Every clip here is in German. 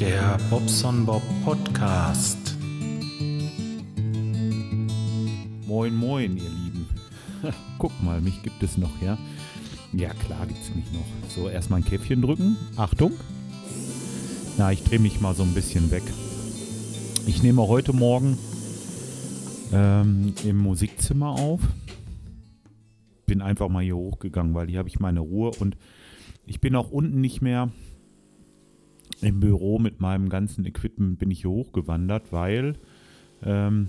Der Bobson Bob Podcast. Moin, moin, ihr Lieben. Guck mal, mich gibt es noch, ja? Ja, klar gibt es mich noch. So, erstmal ein Käffchen drücken. Achtung. Na, ich drehe mich mal so ein bisschen weg. Ich nehme heute Morgen ähm, im Musikzimmer auf. Bin einfach mal hier hochgegangen, weil hier habe ich meine Ruhe und ich bin auch unten nicht mehr im Büro mit meinem ganzen Equipment bin ich hier hochgewandert, weil ähm,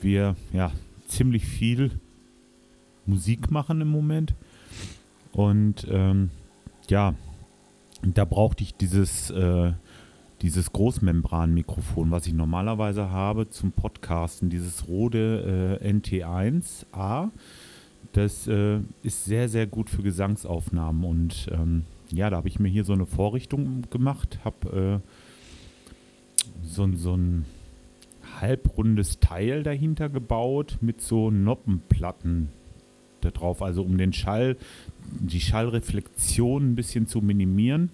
wir ja ziemlich viel Musik machen im Moment. Und ähm, ja, da brauchte ich dieses, äh, dieses Großmembran-Mikrofon, was ich normalerweise habe zum Podcasten, dieses Rode äh, NT1A. Das äh, ist sehr, sehr gut für Gesangsaufnahmen und ähm, ja, da habe ich mir hier so eine Vorrichtung gemacht, habe äh, so, so ein halbrundes Teil dahinter gebaut mit so Noppenplatten da drauf, also um den Schall, die Schallreflexion ein bisschen zu minimieren.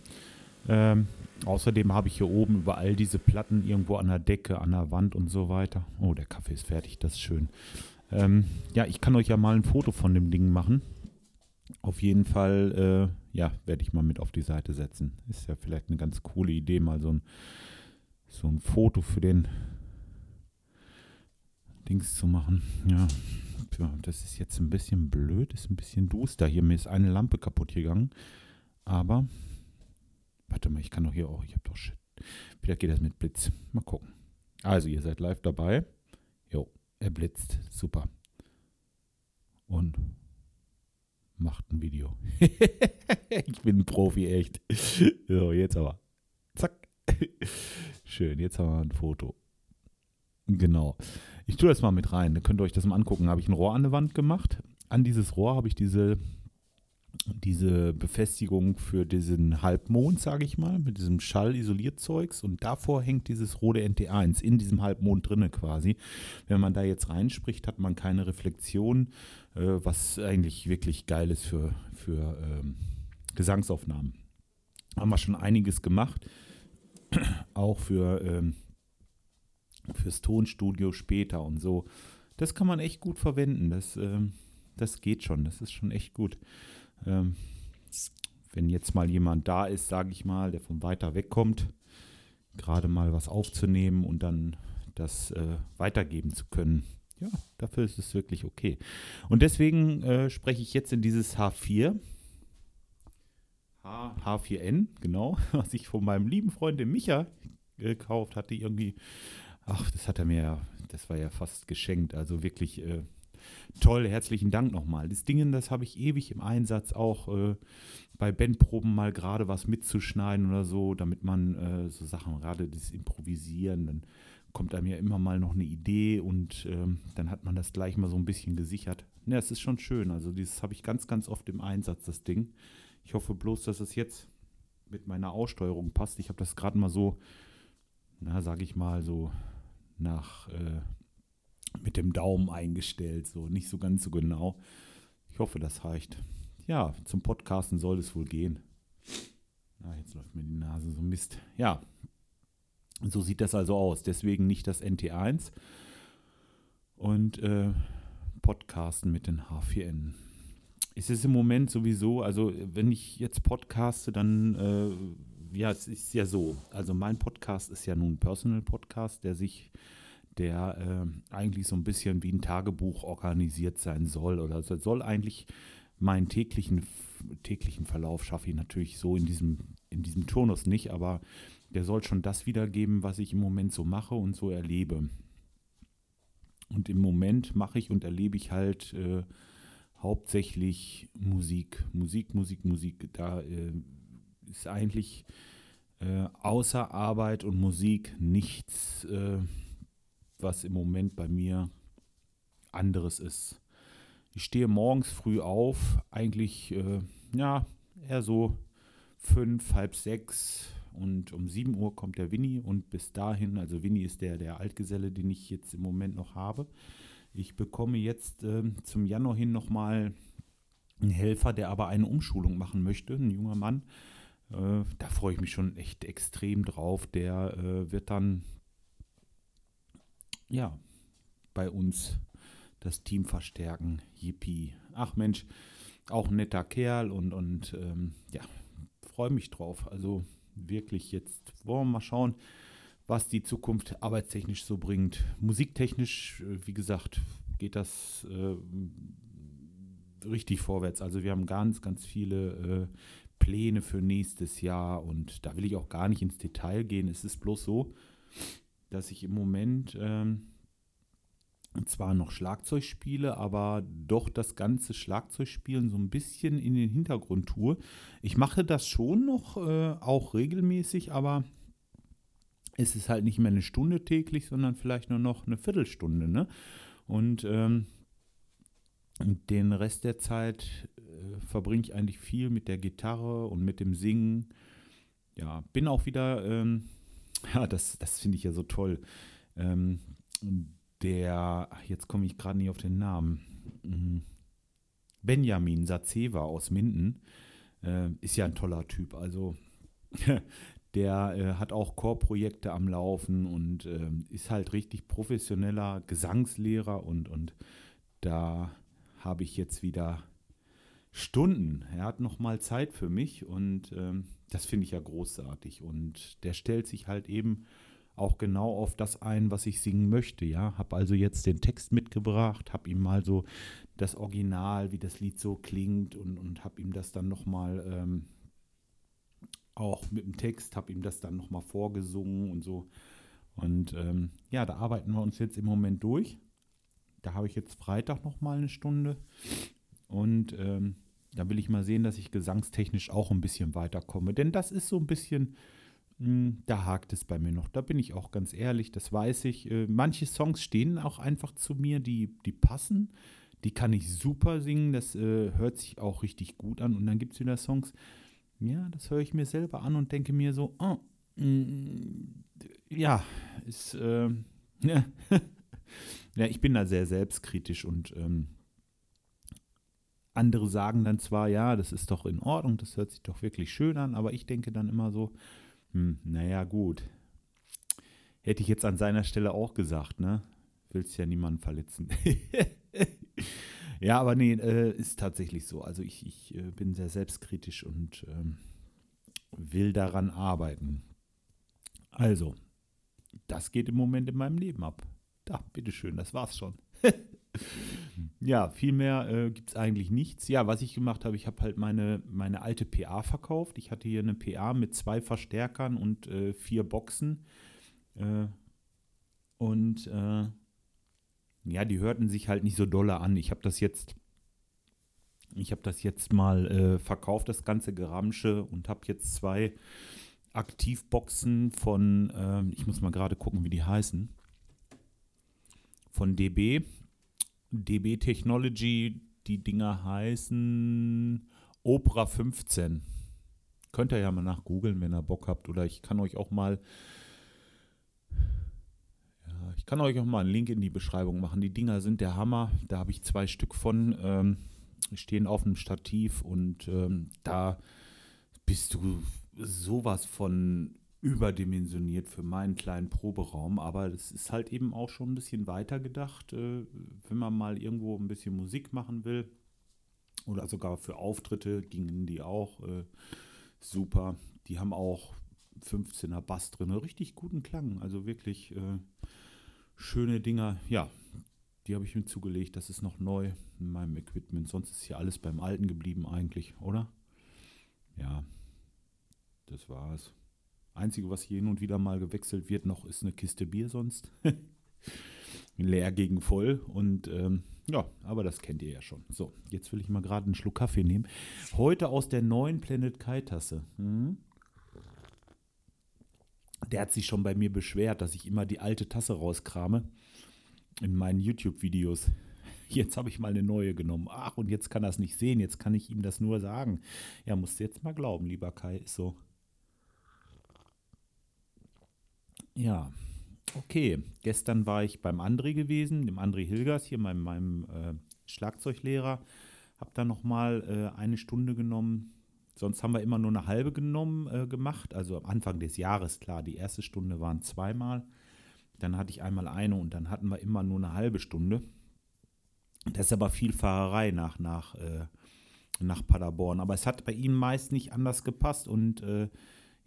Ähm, außerdem habe ich hier oben über all diese Platten irgendwo an der Decke, an der Wand und so weiter. Oh, der Kaffee ist fertig, das ist schön. Ähm, ja, ich kann euch ja mal ein Foto von dem Ding machen. Auf jeden Fall, äh, ja, werde ich mal mit auf die Seite setzen. Ist ja vielleicht eine ganz coole Idee, mal so ein, so ein Foto für den Dings zu machen. Ja, das ist jetzt ein bisschen blöd, ist ein bisschen duster. Hier, mir ist eine Lampe kaputt gegangen. Aber, warte mal, ich kann doch hier auch, ich habe doch Shit. Vielleicht geht das mit Blitz. Mal gucken. Also, ihr seid live dabei. Jo, er blitzt. Super. Und macht ein Video. ich bin ein Profi, echt. So, jetzt aber. Zack. Schön, jetzt haben wir ein Foto. Genau. Ich tue das mal mit rein. Dann könnt ihr euch das mal angucken. Habe ich ein Rohr an der Wand gemacht. An dieses Rohr habe ich diese, diese Befestigung für diesen Halbmond, sage ich mal, mit diesem Schallisolierzeugs. Und davor hängt dieses rote NT1 in diesem Halbmond drinne quasi. Wenn man da jetzt reinspricht, hat man keine Reflexion, äh, was eigentlich wirklich geil ist für, für ähm, Gesangsaufnahmen. Haben wir schon einiges gemacht. Auch für. Ähm, fürs Tonstudio später und so. Das kann man echt gut verwenden. Das, ähm, das geht schon. Das ist schon echt gut. Ähm, wenn jetzt mal jemand da ist, sage ich mal, der von weiter weg kommt, gerade mal was aufzunehmen und dann das äh, weitergeben zu können. Ja, dafür ist es wirklich okay. Und deswegen äh, spreche ich jetzt in dieses H4. H, H4N, genau, was ich von meinem lieben Freund Micha gekauft hatte, irgendwie Ach, das hat er mir ja, das war ja fast geschenkt. Also wirklich äh, toll, herzlichen Dank nochmal. Das Ding, das habe ich ewig im Einsatz, auch äh, bei Bandproben mal gerade was mitzuschneiden oder so, damit man äh, so Sachen, gerade das Improvisieren, dann kommt einem ja immer mal noch eine Idee und ähm, dann hat man das gleich mal so ein bisschen gesichert. Ja, es ist schon schön. Also dieses habe ich ganz, ganz oft im Einsatz, das Ding. Ich hoffe bloß, dass es jetzt mit meiner Aussteuerung passt. Ich habe das gerade mal so, na, sage ich mal, so nach äh, mit dem Daumen eingestellt, so nicht so ganz so genau. Ich hoffe, das reicht. Ja, zum Podcasten soll es wohl gehen. Ah, jetzt läuft mir die Nase so Mist. Ja, so sieht das also aus. Deswegen nicht das NT1 und äh, Podcasten mit den H4N. Es ist im Moment sowieso, also wenn ich jetzt podcaste, dann, äh, ja, es ist ja so. Also mein Podcast ist ja nun ein Personal Podcast, der sich der äh, eigentlich so ein bisschen wie ein Tagebuch organisiert sein soll. Oder es soll eigentlich meinen täglichen, täglichen Verlauf schaffe ich natürlich so in diesem, in diesem Turnus nicht, aber der soll schon das wiedergeben, was ich im Moment so mache und so erlebe. Und im Moment mache ich und erlebe ich halt äh, hauptsächlich Musik. Musik, Musik, Musik. Da äh, ist eigentlich äh, außer Arbeit und Musik nichts äh, was im Moment bei mir anderes ist. Ich stehe morgens früh auf, eigentlich äh, ja eher so fünf, halb sechs und um sieben Uhr kommt der Winnie und bis dahin, also Winnie ist der, der Altgeselle, den ich jetzt im Moment noch habe. Ich bekomme jetzt äh, zum Januar hin nochmal einen Helfer, der aber eine Umschulung machen möchte, ein junger Mann, Äh, da freue ich mich schon echt extrem drauf. Der äh, wird dann ja bei uns das Team verstärken. Yippie. Ach Mensch, auch ein netter Kerl und, und ähm, ja, freue mich drauf. Also wirklich jetzt wollen wir mal schauen, was die Zukunft arbeitstechnisch so bringt. Musiktechnisch, äh, wie gesagt, geht das äh, richtig vorwärts. Also wir haben ganz, ganz viele äh, Pläne für nächstes Jahr und da will ich auch gar nicht ins Detail gehen. Es ist bloß so, dass ich im Moment ähm, zwar noch Schlagzeug spiele, aber doch das ganze Schlagzeugspielen so ein bisschen in den Hintergrund tue. Ich mache das schon noch, äh, auch regelmäßig, aber es ist halt nicht mehr eine Stunde täglich, sondern vielleicht nur noch eine Viertelstunde. Ne? Und ähm, den Rest der Zeit äh, verbringe ich eigentlich viel mit der Gitarre und mit dem Singen. Ja, bin auch wieder, ähm, ja, das, das finde ich ja so toll. Ähm, der, jetzt komme ich gerade nicht auf den Namen, mhm. Benjamin Sazeva aus Minden, äh, ist ja ein toller Typ. Also der äh, hat auch Chorprojekte am Laufen und äh, ist halt richtig professioneller Gesangslehrer und, und da habe ich jetzt wieder Stunden. Er hat noch mal Zeit für mich und ähm, das finde ich ja großartig. Und der stellt sich halt eben auch genau auf das ein, was ich singen möchte. Ja, habe also jetzt den Text mitgebracht, habe ihm mal so das Original, wie das Lied so klingt und, und habe ihm das dann noch mal ähm, auch mit dem Text, habe ihm das dann noch mal vorgesungen und so. Und ähm, ja, da arbeiten wir uns jetzt im Moment durch. Da habe ich jetzt Freitag noch mal eine Stunde und ähm, da will ich mal sehen, dass ich gesangstechnisch auch ein bisschen weiterkomme. Denn das ist so ein bisschen hm, da hakt es bei mir noch. Da bin ich auch ganz ehrlich, das weiß ich. Äh, manche Songs stehen auch einfach zu mir, die, die passen. Die kann ich super singen, das äh, hört sich auch richtig gut an. Und dann gibt es wieder Songs, ja, das höre ich mir selber an und denke mir so, oh, mm, ja, ist, äh, ja. ja, ich bin da sehr selbstkritisch und ähm, andere sagen dann zwar, ja, das ist doch in Ordnung, das hört sich doch wirklich schön an, aber ich denke dann immer so, hm, naja, gut. Hätte ich jetzt an seiner Stelle auch gesagt, ne? Willst ja niemanden verletzen. ja, aber nee, äh, ist tatsächlich so. Also ich, ich äh, bin sehr selbstkritisch und ähm, will daran arbeiten. Also, das geht im Moment in meinem Leben ab. Da, bitteschön, das war's schon. ja, viel mehr äh, gibt es eigentlich nichts. Ja, was ich gemacht habe, ich habe halt meine, meine alte PA verkauft. Ich hatte hier eine PA mit zwei Verstärkern und äh, vier Boxen. Äh, und äh, ja, die hörten sich halt nicht so dolle an. Ich habe das jetzt, ich habe das jetzt mal äh, verkauft, das ganze Geramsche, und habe jetzt zwei Aktivboxen von, ähm, ich muss mal gerade gucken, wie die heißen, von DB DB Technology, die Dinger heißen Opera 15. Könnt ihr ja mal nachgoogeln, wenn ihr Bock habt. Oder ich kann euch auch mal. Ja, ich kann euch auch mal einen Link in die Beschreibung machen. Die Dinger sind der Hammer. Da habe ich zwei Stück von. Ähm, stehen auf einem Stativ und ähm, da bist du sowas von überdimensioniert für meinen kleinen Proberaum, aber es ist halt eben auch schon ein bisschen weiter gedacht, äh, wenn man mal irgendwo ein bisschen Musik machen will oder sogar für Auftritte gingen die auch äh, super. Die haben auch 15er Bass drin, richtig guten Klang, also wirklich äh, schöne Dinger. Ja, die habe ich mir zugelegt, das ist noch neu in meinem Equipment, sonst ist hier alles beim Alten geblieben eigentlich, oder? Ja, das war's. Einzige, was hier hin und wieder mal gewechselt wird, noch ist eine Kiste Bier sonst. Leer gegen voll. Und ähm, ja, aber das kennt ihr ja schon. So, jetzt will ich mal gerade einen Schluck Kaffee nehmen. Heute aus der neuen Planet Kai Tasse. Hm? Der hat sich schon bei mir beschwert, dass ich immer die alte Tasse rauskrame in meinen YouTube-Videos. Jetzt habe ich mal eine neue genommen. Ach, und jetzt kann er es nicht sehen. Jetzt kann ich ihm das nur sagen. Ja, musst du jetzt mal glauben, lieber Kai. Ist so. Ja, okay. Gestern war ich beim André gewesen, dem André Hilgers, hier meinem, meinem äh, Schlagzeuglehrer. Habe dann nochmal äh, eine Stunde genommen Sonst haben wir immer nur eine halbe genommen, äh, gemacht. Also am Anfang des Jahres, klar, die erste Stunde waren zweimal. Dann hatte ich einmal eine und dann hatten wir immer nur eine halbe Stunde. Das ist aber viel Fahrerei nach, nach, äh, nach Paderborn. Aber es hat bei ihnen meist nicht anders gepasst. Und äh,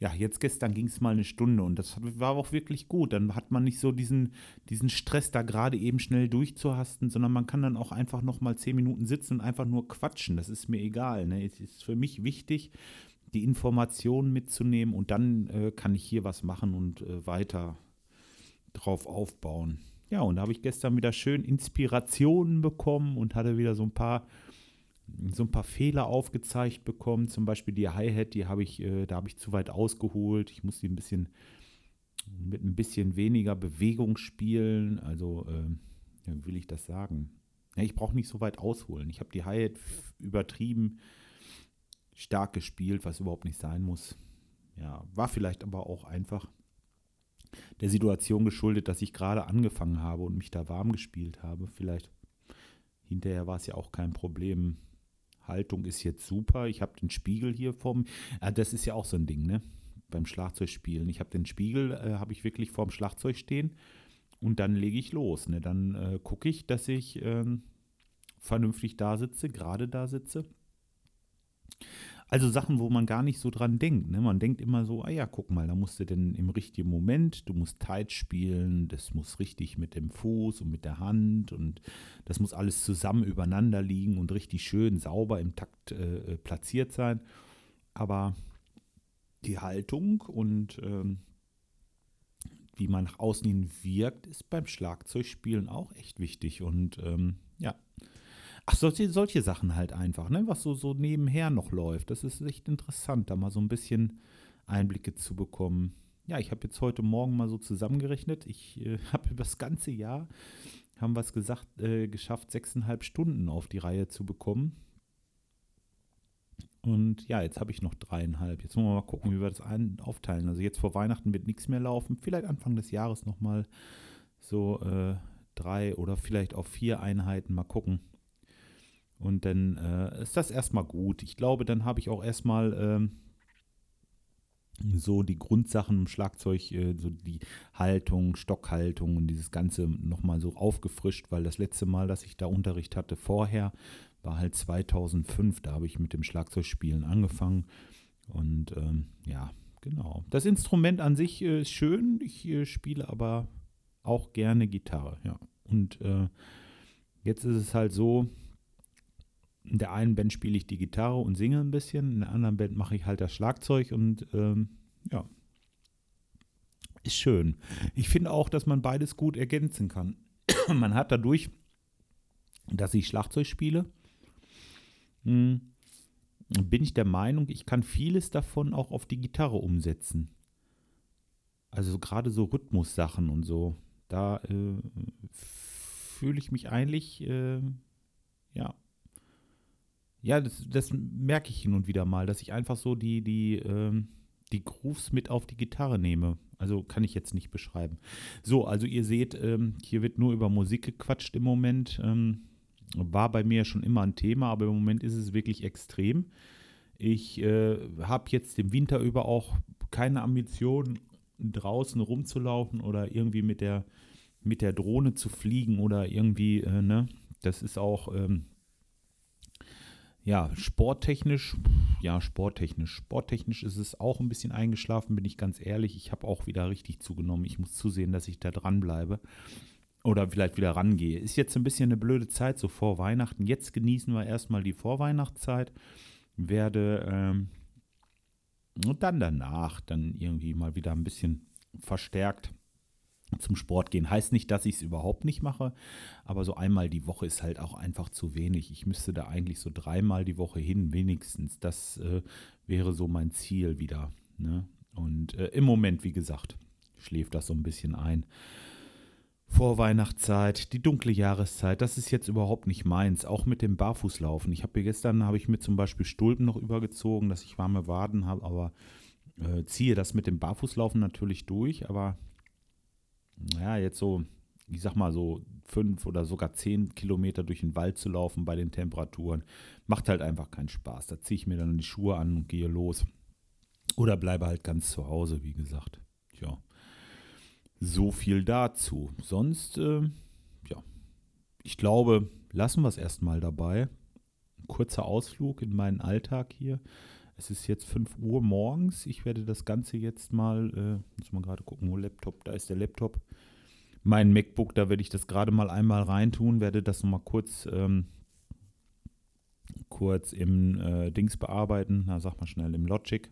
ja, jetzt gestern ging es mal eine Stunde und das war auch wirklich gut. Dann hat man nicht so diesen, diesen Stress, da gerade eben schnell durchzuhasten, sondern man kann dann auch einfach noch mal zehn Minuten sitzen und einfach nur quatschen. Das ist mir egal. Ne? Es ist für mich wichtig, die Informationen mitzunehmen und dann äh, kann ich hier was machen und äh, weiter drauf aufbauen. Ja, und da habe ich gestern wieder schön Inspirationen bekommen und hatte wieder so ein paar so ein paar Fehler aufgezeigt bekommen. Zum Beispiel die Hi-Hat, die habe ich, äh, da habe ich zu weit ausgeholt. Ich muss die ein bisschen mit ein bisschen weniger Bewegung spielen. Also, äh, wie will ich das sagen? Ja, ich brauche nicht so weit ausholen. Ich habe die Hi-Hat übertrieben stark gespielt, was überhaupt nicht sein muss. Ja, war vielleicht aber auch einfach der Situation geschuldet, dass ich gerade angefangen habe und mich da warm gespielt habe. Vielleicht hinterher war es ja auch kein Problem, Haltung ist jetzt super. Ich habe den Spiegel hier vorm. Äh, das ist ja auch so ein Ding, ne? Beim Schlagzeugspielen. Ich habe den Spiegel, äh, habe ich wirklich vorm Schlagzeug stehen und dann lege ich los. Ne? Dann äh, gucke ich, dass ich äh, vernünftig da sitze, gerade da sitze. Also Sachen, wo man gar nicht so dran denkt. Ne? Man denkt immer so, ah ja, guck mal, da musst du denn im richtigen Moment, du musst tight spielen, das muss richtig mit dem Fuß und mit der Hand und das muss alles zusammen übereinander liegen und richtig schön sauber im Takt äh, äh platziert sein. Aber die Haltung und ähm, wie man nach außen hin wirkt, ist beim Schlagzeugspielen auch echt wichtig. Und ähm, Ach, solche, solche Sachen halt einfach, ne? Was so, so nebenher noch läuft. Das ist echt interessant, da mal so ein bisschen Einblicke zu bekommen. Ja, ich habe jetzt heute Morgen mal so zusammengerechnet. Ich äh, habe über das ganze Jahr, haben wir es gesagt, äh, geschafft, sechseinhalb Stunden auf die Reihe zu bekommen. Und ja, jetzt habe ich noch dreieinhalb. Jetzt wollen wir mal gucken, wie wir das ein aufteilen. Also jetzt vor Weihnachten wird nichts mehr laufen. Vielleicht Anfang des Jahres nochmal so äh, drei oder vielleicht auch vier Einheiten. Mal gucken. Und dann äh, ist das erstmal gut. Ich glaube, dann habe ich auch erstmal ähm, so die Grundsachen im Schlagzeug, äh, so die Haltung, Stockhaltung und dieses Ganze nochmal so aufgefrischt, weil das letzte Mal, dass ich da Unterricht hatte vorher, war halt 2005. Da habe ich mit dem Schlagzeugspielen angefangen. Und ähm, ja, genau. Das Instrument an sich äh, ist schön. Ich äh, spiele aber auch gerne Gitarre, ja. Und äh, jetzt ist es halt so, in der einen Band spiele ich die Gitarre und singe ein bisschen, in der anderen Band mache ich halt das Schlagzeug und ähm, ja, ist schön. Ich finde auch, dass man beides gut ergänzen kann. man hat dadurch, dass ich Schlagzeug spiele, hm, bin ich der Meinung, ich kann vieles davon auch auf die Gitarre umsetzen. Also gerade so Rhythmussachen und so, da äh, fühle ich mich eigentlich, äh, ja, ja, das, das, merke ich hin und wieder mal, dass ich einfach so die, die, ähm, die Grooves mit auf die Gitarre nehme. Also kann ich jetzt nicht beschreiben. So, also ihr seht, ähm, hier wird nur über Musik gequatscht im Moment. Ähm, war bei mir schon immer ein Thema, aber im Moment ist es wirklich extrem. Ich äh, habe jetzt im Winter über auch keine Ambition, draußen rumzulaufen oder irgendwie mit der, mit der Drohne zu fliegen oder irgendwie, äh, ne? Das ist auch ähm, ja, sporttechnisch, ja, sporttechnisch. Sporttechnisch ist es auch ein bisschen eingeschlafen, bin ich ganz ehrlich. Ich habe auch wieder richtig zugenommen. Ich muss zusehen, dass ich da dranbleibe. Oder vielleicht wieder rangehe. Ist jetzt ein bisschen eine blöde Zeit, so vor Weihnachten. Jetzt genießen wir erstmal die Vorweihnachtszeit. Werde ähm, und dann danach dann irgendwie mal wieder ein bisschen verstärkt zum Sport gehen. Heißt nicht, dass ich es überhaupt nicht mache, aber so einmal die Woche ist halt auch einfach zu wenig. Ich müsste da eigentlich so dreimal die Woche hin, wenigstens. Das äh, wäre so mein Ziel wieder. Ne? Und äh, im Moment, wie gesagt, schläft das so ein bisschen ein. Vorweihnachtszeit, die dunkle Jahreszeit, das ist jetzt überhaupt nicht meins. Auch mit dem Barfußlaufen. Ich habe gestern habe ich mir zum Beispiel Stulpen noch übergezogen, dass ich warme Waden habe, aber äh, ziehe das mit dem Barfußlaufen natürlich durch. Aber ja, jetzt so ich sag mal so fünf oder sogar zehn Kilometer durch den Wald zu laufen bei den Temperaturen, macht halt einfach keinen Spaß. Da ziehe ich mir dann die Schuhe an und gehe los. Oder bleibe halt ganz zu Hause, wie gesagt. Ja. So viel dazu. Sonst, äh, ja, ich glaube, lassen wir es erstmal dabei. Ein kurzer Ausflug in meinen Alltag hier. Es ist jetzt 5 Uhr morgens. Ich werde das Ganze jetzt mal, äh, muss man gerade gucken, wo Laptop, da ist der Laptop. Mein MacBook, da werde ich das gerade mal einmal reintun, werde das nochmal kurz, ähm, kurz im äh, Dings bearbeiten. Na, sag mal schnell im Logic.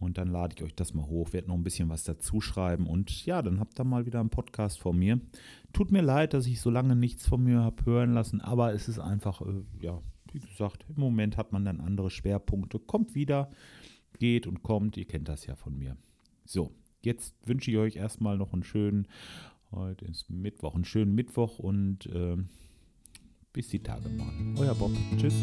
Und dann lade ich euch das mal hoch, werde noch ein bisschen was dazu schreiben. Und ja, dann habt ihr mal wieder einen Podcast von mir. Tut mir leid, dass ich so lange nichts von mir habe hören lassen, aber es ist einfach, äh, ja, wie gesagt, im Moment hat man dann andere Schwerpunkte. Kommt wieder, geht und kommt. Ihr kennt das ja von mir. So, jetzt wünsche ich euch erstmal noch einen schönen, heute ist Mittwoch, einen schönen Mittwoch und äh, bis die Tage mal. Euer Bob. Tschüss.